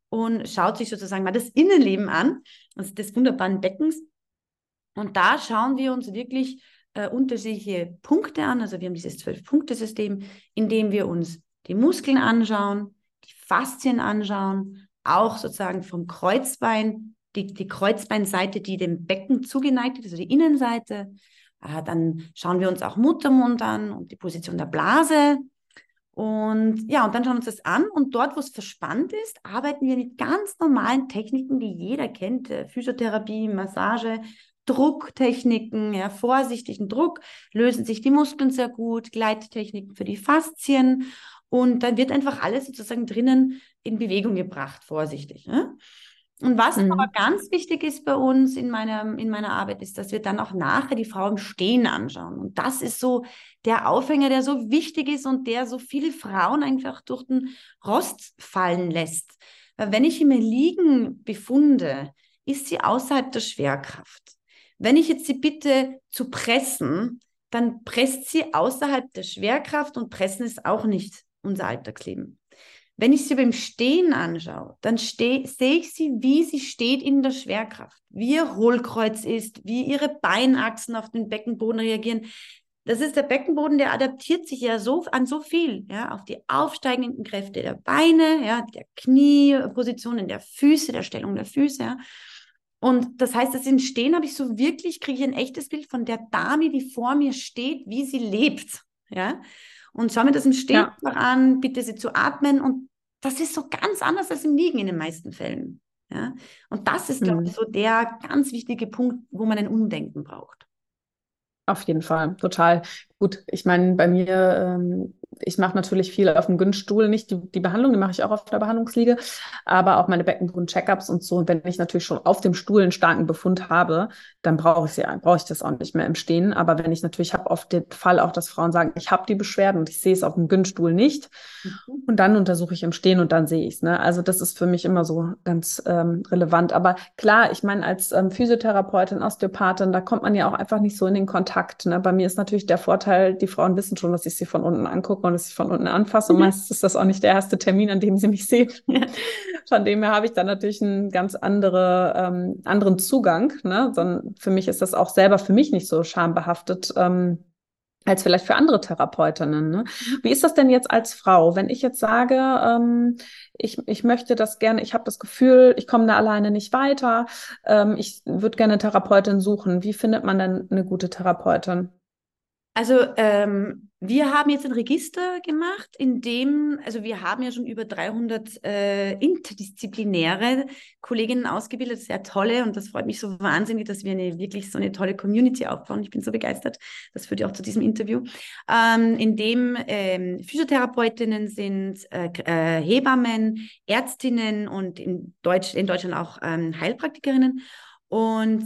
und schaut sich sozusagen mal das Innenleben an, also des wunderbaren Beckens und da schauen wir uns wirklich äh, unterschiedliche Punkte an. Also wir haben dieses Zwölf-Punkte-System, in dem wir uns die Muskeln anschauen, die Faszien anschauen, auch sozusagen vom Kreuzbein, die, die Kreuzbeinseite, die dem Becken zugeneigt ist, also die Innenseite. Äh, dann schauen wir uns auch Muttermund an und die Position der Blase. Und ja, und dann schauen wir uns das an und dort, wo es verspannt ist, arbeiten wir mit ganz normalen Techniken, die jeder kennt, äh, Physiotherapie, Massage, Drucktechniken, ja, vorsichtigen Druck, lösen sich die Muskeln sehr gut, Gleittechniken für die Faszien und dann wird einfach alles sozusagen drinnen in Bewegung gebracht, vorsichtig. Ne? Und was mhm. aber ganz wichtig ist bei uns in meiner, in meiner Arbeit, ist, dass wir dann auch nachher die Frau im Stehen anschauen. Und das ist so der Aufhänger, der so wichtig ist und der so viele Frauen einfach durch den Rost fallen lässt. Weil wenn ich immer liegen befunde, ist sie außerhalb der Schwerkraft. Wenn ich jetzt sie bitte zu pressen, dann presst sie außerhalb der Schwerkraft und pressen ist auch nicht unser Alltagsleben. Wenn ich sie beim Stehen anschaue, dann sehe ich sie, wie sie steht in der Schwerkraft, wie ihr Hohlkreuz ist, wie ihre Beinachsen auf den Beckenboden reagieren. Das ist der Beckenboden, der adaptiert sich ja so an so viel, ja, auf die aufsteigenden Kräfte der Beine, ja, der Kniepositionen der Füße, der Stellung der Füße, ja. Und das heißt, das Entstehen habe ich so wirklich, kriege ich ein echtes Bild von der Dame, die vor mir steht, wie sie lebt. Ja. Und schau mir das im Stehen ja. an, bitte sie zu atmen. Und das ist so ganz anders als im Liegen in den meisten Fällen. Ja. Und das ist, glaube ich, mhm. so der ganz wichtige Punkt, wo man ein Umdenken braucht. Auf jeden Fall, total. Gut, ich meine, bei mir ähm, ich mache natürlich viel auf dem Günststuhl, nicht die, die Behandlung, die mache ich auch auf der Behandlungsliege, aber auch meine Beckenboden-Checkups und so. Und wenn ich natürlich schon auf dem Stuhl einen starken Befund habe, dann brauche ich sie, brauche ich das auch nicht mehr im Stehen. Aber wenn ich natürlich habe oft den Fall auch, dass Frauen sagen, ich habe die Beschwerden und ich sehe es auf dem Günststuhl nicht. Mhm. Und dann untersuche ich im Stehen und dann sehe ich es. Ne? Also das ist für mich immer so ganz ähm, relevant. Aber klar, ich meine, als ähm, Physiotherapeutin, Osteopathin, da kommt man ja auch einfach nicht so in den Kontakt. Ne? Bei mir ist natürlich der Vorteil, die Frauen wissen schon, dass ich sie von unten angucke dass ich von unten anfasse. Und mhm. meistens ist das auch nicht der erste Termin, an dem sie mich sehen. von dem her habe ich dann natürlich einen ganz andere, ähm, anderen Zugang. Ne? Sondern für mich ist das auch selber für mich nicht so schambehaftet. Ähm, als vielleicht für andere Therapeutinnen. Ne? Mhm. Wie ist das denn jetzt als Frau, wenn ich jetzt sage, ähm, ich, ich möchte das gerne, ich habe das Gefühl, ich komme da alleine nicht weiter, ähm, ich würde gerne eine Therapeutin suchen. Wie findet man denn eine gute Therapeutin? Also ähm, wir haben jetzt ein Register gemacht, in dem, also wir haben ja schon über 300 äh, interdisziplinäre Kolleginnen ausgebildet, sehr tolle und das freut mich so wahnsinnig, dass wir eine wirklich so eine tolle Community aufbauen. Ich bin so begeistert. Das führt ja auch zu diesem Interview, ähm, in dem ähm, Physiotherapeutinnen sind, äh, äh, Hebammen, Ärztinnen und in, Deutsch, in Deutschland auch ähm, Heilpraktikerinnen. Und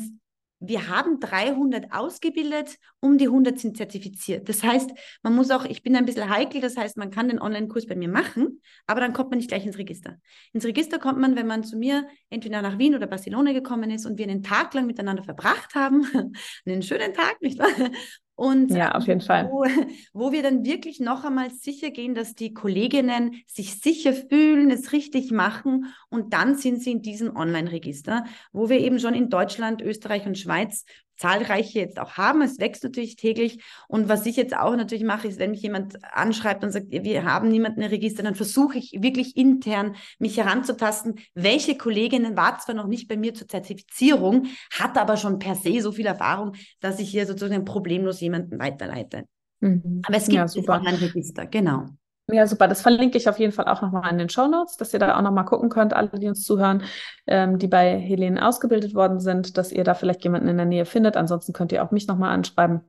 wir haben 300 ausgebildet, um die 100 sind zertifiziert. Das heißt, man muss auch, ich bin ein bisschen heikel, das heißt, man kann den Online-Kurs bei mir machen, aber dann kommt man nicht gleich ins Register. Ins Register kommt man, wenn man zu mir entweder nach Wien oder Barcelona gekommen ist und wir einen Tag lang miteinander verbracht haben, einen schönen Tag, nicht wahr? Und ja, auf jeden Fall. Wo, wo, wir dann wirklich noch einmal sicher gehen, dass die Kolleginnen sich sicher fühlen, es richtig machen und dann sind sie in diesem Online-Register, wo wir eben schon in Deutschland, Österreich und Schweiz zahlreiche jetzt auch haben. Es wächst natürlich täglich. Und was ich jetzt auch natürlich mache, ist, wenn mich jemand anschreibt und sagt, wir haben niemanden im Register, dann versuche ich wirklich intern mich heranzutasten, welche Kolleginnen war zwar noch nicht bei mir zur Zertifizierung, hat aber schon per se so viel Erfahrung, dass ich hier sozusagen problemlos jemanden weiterleite. Mhm. Aber es gibt ja, super. ein Register, genau. Ja, super. Das verlinke ich auf jeden Fall auch nochmal in den Show Notes, dass ihr da auch nochmal gucken könnt, alle, die uns zuhören, ähm, die bei Helene ausgebildet worden sind, dass ihr da vielleicht jemanden in der Nähe findet. Ansonsten könnt ihr auch mich nochmal anschreiben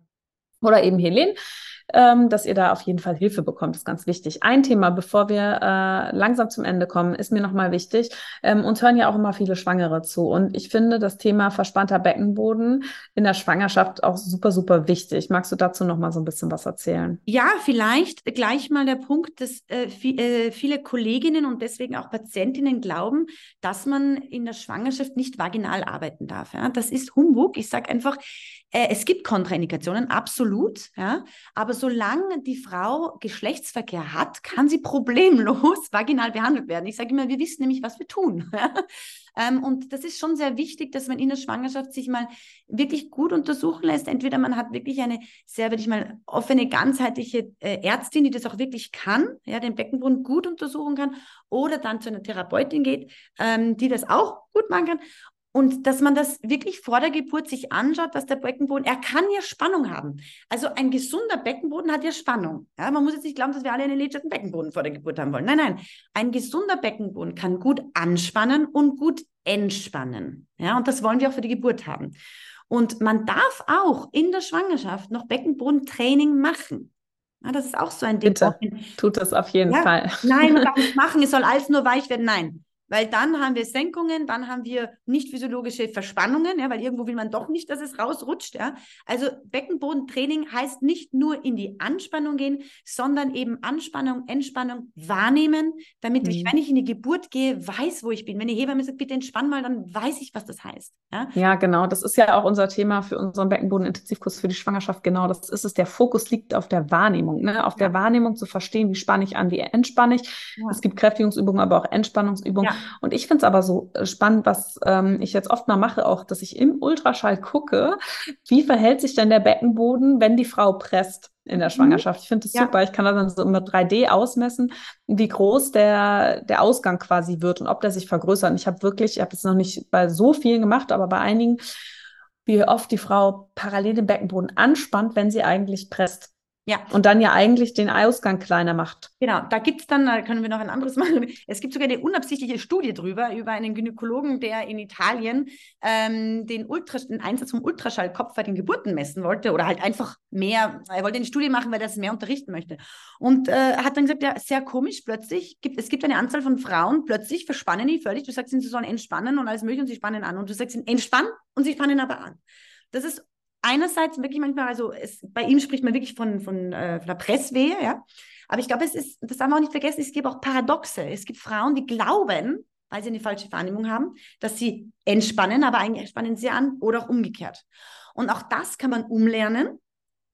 oder eben Helene ähm, dass ihr da auf jeden Fall Hilfe bekommt. Das ist ganz wichtig. Ein Thema, bevor wir äh, langsam zum Ende kommen, ist mir nochmal wichtig. Ähm, uns hören ja auch immer viele Schwangere zu. Und ich finde das Thema verspannter Beckenboden in der Schwangerschaft auch super, super wichtig. Magst du dazu nochmal so ein bisschen was erzählen? Ja, vielleicht gleich mal der Punkt, dass äh, viel, äh, viele Kolleginnen und deswegen auch Patientinnen glauben, dass man in der Schwangerschaft nicht vaginal arbeiten darf. Ja? Das ist Humbug. Ich sage einfach, äh, es gibt Kontraindikationen, absolut, ja, aber solange die Frau Geschlechtsverkehr hat, kann sie problemlos vaginal behandelt werden. Ich sage immer, wir wissen nämlich, was wir tun. ähm, und das ist schon sehr wichtig, dass man in der Schwangerschaft sich mal wirklich gut untersuchen lässt. Entweder man hat wirklich eine sehr, würde ich mal, offene, ganzheitliche äh, Ärztin, die das auch wirklich kann, ja, den Beckenboden gut untersuchen kann, oder dann zu einer Therapeutin geht, ähm, die das auch gut machen kann. Und dass man das wirklich vor der Geburt sich anschaut, dass der Beckenboden, er kann ja Spannung haben. Also ein gesunder Beckenboden hat ja Spannung. Ja, man muss jetzt nicht glauben, dass wir alle einen lädierten Beckenboden vor der Geburt haben wollen. Nein, nein. Ein gesunder Beckenboden kann gut anspannen und gut entspannen. Ja, und das wollen wir auch für die Geburt haben. Und man darf auch in der Schwangerschaft noch Beckenbodentraining machen. Ja, das ist auch so ein Ding. Bitte, tut das auf jeden ja, Fall. Nein, man darf nicht machen, es soll alles nur weich werden. Nein, weil dann haben wir Senkungen, dann haben wir nicht physiologische Verspannungen, ja, weil irgendwo will man doch nicht, dass es rausrutscht. Ja. Also Beckenbodentraining heißt nicht nur in die Anspannung gehen, sondern eben Anspannung, Entspannung wahrnehmen, damit mhm. ich, wenn ich in die Geburt gehe, weiß, wo ich bin. Wenn die Hebamme sagt, bitte entspann mal, dann weiß ich, was das heißt. Ja, ja genau. Das ist ja auch unser Thema für unseren Beckenbodenintensivkurs für die Schwangerschaft. Genau, das ist es. Der Fokus liegt auf der Wahrnehmung, ne? auf der Wahrnehmung zu verstehen, wie spanne ich an, wie entspanne ich. Es gibt Kräftigungsübungen, aber auch Entspannungsübungen. Und ich finde es aber so äh, spannend, was ähm, ich jetzt oft mal mache, auch, dass ich im Ultraschall gucke, wie verhält sich denn der Beckenboden, wenn die Frau presst in der mhm. Schwangerschaft. Ich finde das ja. super. Ich kann das dann so mit 3D ausmessen, wie groß der, der Ausgang quasi wird und ob der sich vergrößert. Und ich habe wirklich, ich habe es noch nicht bei so vielen gemacht, aber bei einigen, wie oft die Frau parallel den Beckenboden anspannt, wenn sie eigentlich presst. Ja. Und dann ja eigentlich den Ausgang kleiner macht. Genau, da gibt es dann, da können wir noch ein anderes machen. Es gibt sogar eine unabsichtliche Studie drüber, über einen Gynäkologen, der in Italien ähm, den, Ultra, den Einsatz vom Ultraschallkopf bei den Geburten messen wollte oder halt einfach mehr, er wollte eine Studie machen, weil er das mehr unterrichten möchte. Und äh, hat dann gesagt, ja, sehr komisch, plötzlich gibt es gibt eine Anzahl von Frauen, plötzlich verspannen die völlig. Du sagst, sie sollen entspannen und alles mögliche und sie spannen an. Und du sagst, entspannen und sie spannen aber an. Das ist einerseits wirklich manchmal, also es, bei ihm spricht man wirklich von, von, äh, von der Presswehe, ja. Aber ich glaube, es ist, das darf man auch nicht vergessen, es gibt auch Paradoxe. Es gibt Frauen, die glauben, weil sie eine falsche Wahrnehmung haben, dass sie entspannen, aber eigentlich spannen sie an oder auch umgekehrt. Und auch das kann man umlernen.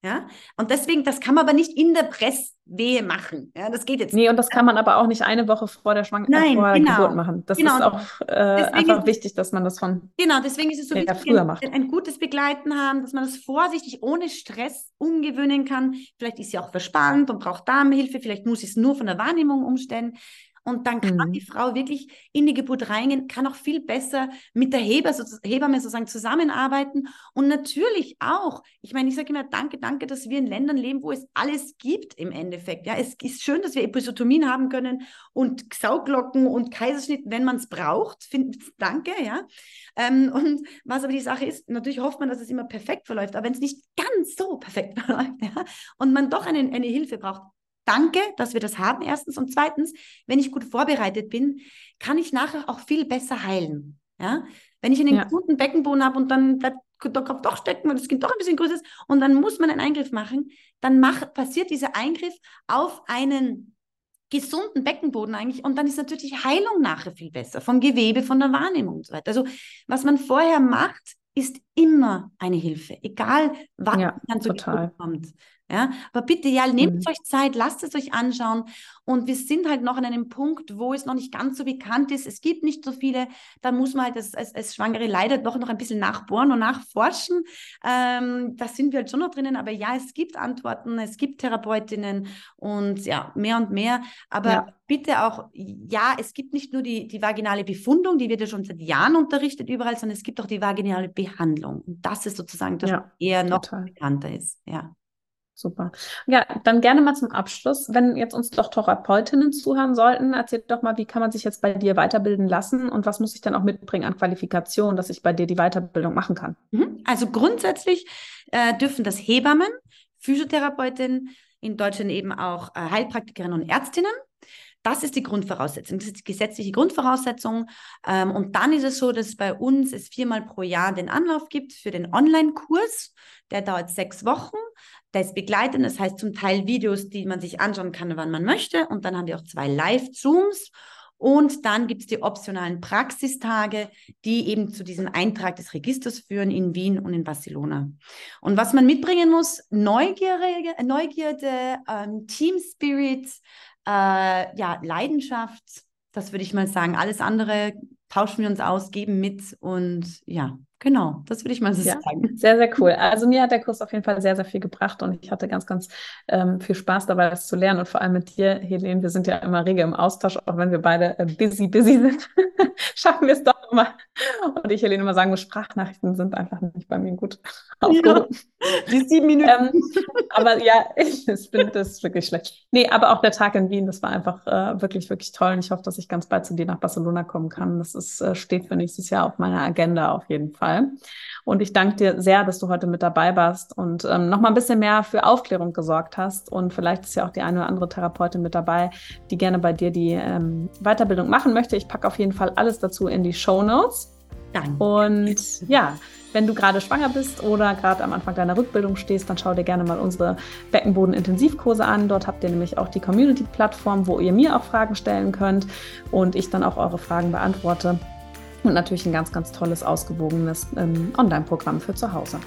Ja, und deswegen, das kann man aber nicht in der Presswehe machen. Ja, das geht jetzt nicht. Nee, und das kann man aber auch nicht eine Woche vor der Schwangerschaft, äh, vor genau. Geburt machen. Das genau. ist auch äh, einfach ist, wichtig, dass man das von Genau, deswegen ist es so wichtig, früher macht. Ein, ein, gutes Begleiten haben, dass man das vorsichtig, ohne Stress umgewöhnen kann. Vielleicht ist sie auch verspannt und braucht Darmhilfe, vielleicht muss sie es nur von der Wahrnehmung umstellen. Und dann kann mhm. die Frau wirklich in die Geburt reingehen, kann auch viel besser mit der Hebamme, Hebamme sozusagen zusammenarbeiten. Und natürlich auch, ich meine, ich sage immer, danke, danke, dass wir in Ländern leben, wo es alles gibt im Endeffekt. Ja, es ist schön, dass wir Episotomien haben können und Sauglocken und Kaiserschnitt, wenn man es braucht. Find, danke, ja. Ähm, und was aber die Sache ist, natürlich hofft man, dass es immer perfekt verläuft. Aber wenn es nicht ganz so perfekt verläuft ja, und man doch eine, eine Hilfe braucht, danke, dass wir das haben, erstens. Und zweitens, wenn ich gut vorbereitet bin, kann ich nachher auch viel besser heilen. Ja? Wenn ich einen ja. guten Beckenboden habe und dann bleibt der Kopf doch stecken, weil das Kind doch ein bisschen größer ist und dann muss man einen Eingriff machen, dann mach, passiert dieser Eingriff auf einen gesunden Beckenboden eigentlich und dann ist natürlich die Heilung nachher viel besser, vom Gewebe, von der Wahrnehmung und so weiter. Also was man vorher macht, ist immer eine Hilfe, egal was ja, dann zu kommt. Ja, aber bitte, ja, nehmt mhm. euch Zeit, lasst es euch anschauen. Und wir sind halt noch an einem Punkt, wo es noch nicht ganz so bekannt ist. Es gibt nicht so viele. Da muss man halt als, als, als Schwangere leider doch noch ein bisschen nachbohren und nachforschen. Ähm, da sind wir halt schon noch drinnen. Aber ja, es gibt Antworten, es gibt Therapeutinnen und ja, mehr und mehr. Aber ja. bitte auch, ja, es gibt nicht nur die, die vaginale Befundung, die wird ja schon seit Jahren unterrichtet überall, sondern es gibt auch die vaginale Behandlung. Und das ist sozusagen das, ja, eher noch total. bekannter ist. Ja. Super. Ja, dann gerne mal zum Abschluss, wenn jetzt uns doch Therapeutinnen zuhören sollten, erzähl doch mal, wie kann man sich jetzt bei dir weiterbilden lassen und was muss ich dann auch mitbringen an Qualifikation, dass ich bei dir die Weiterbildung machen kann? Mhm. Also grundsätzlich äh, dürfen das Hebammen, Physiotherapeutinnen, in Deutschland eben auch äh, Heilpraktikerinnen und Ärztinnen. Das ist die Grundvoraussetzung, das ist die gesetzliche Grundvoraussetzung. Ähm, und dann ist es so, dass bei uns es viermal pro Jahr den Anlauf gibt für den Online-Kurs. Der dauert sechs Wochen. Der ist begleitend, das heißt zum Teil Videos, die man sich anschauen kann, wann man möchte. Und dann haben wir auch zwei Live-Zooms. Und dann gibt es die optionalen Praxistage, die eben zu diesem Eintrag des Registers führen in Wien und in Barcelona. Und was man mitbringen muss, Neugierde, Neugierde ähm, Team Spirit, äh, ja, Leidenschaft, das würde ich mal sagen. Alles andere tauschen wir uns aus, geben mit und ja, Genau, das würde ich mal so ja, sagen. Sehr, sehr cool. Also mir hat der Kurs auf jeden Fall sehr, sehr viel gebracht und ich hatte ganz, ganz ähm, viel Spaß dabei, das zu lernen und vor allem mit dir, Helene. Wir sind ja immer rege im Austausch, auch wenn wir beide äh, busy, busy sind, schaffen wir es doch immer. Und ich, Helene, immer sagen muss, Sprachnachrichten sind einfach nicht bei mir gut aufgehoben. Ja, die sieben Minuten. Ähm, aber ja, ich, ich finde das wirklich schlecht. Nee, aber auch der Tag in Wien, das war einfach äh, wirklich, wirklich toll und ich hoffe, dass ich ganz bald zu dir nach Barcelona kommen kann. Das ist, äh, steht für nächstes Jahr auf meiner Agenda auf jeden Fall. Und ich danke dir sehr, dass du heute mit dabei warst und ähm, noch mal ein bisschen mehr für Aufklärung gesorgt hast. Und vielleicht ist ja auch die eine oder andere Therapeutin mit dabei, die gerne bei dir die ähm, Weiterbildung machen möchte. Ich packe auf jeden Fall alles dazu in die Show Notes. Danke. Und ja, wenn du gerade schwanger bist oder gerade am Anfang deiner Rückbildung stehst, dann schau dir gerne mal unsere Beckenboden-Intensivkurse an. Dort habt ihr nämlich auch die Community-Plattform, wo ihr mir auch Fragen stellen könnt und ich dann auch eure Fragen beantworte und natürlich ein ganz, ganz tolles, ausgewogenes ähm, Online-Programm für zu Hause.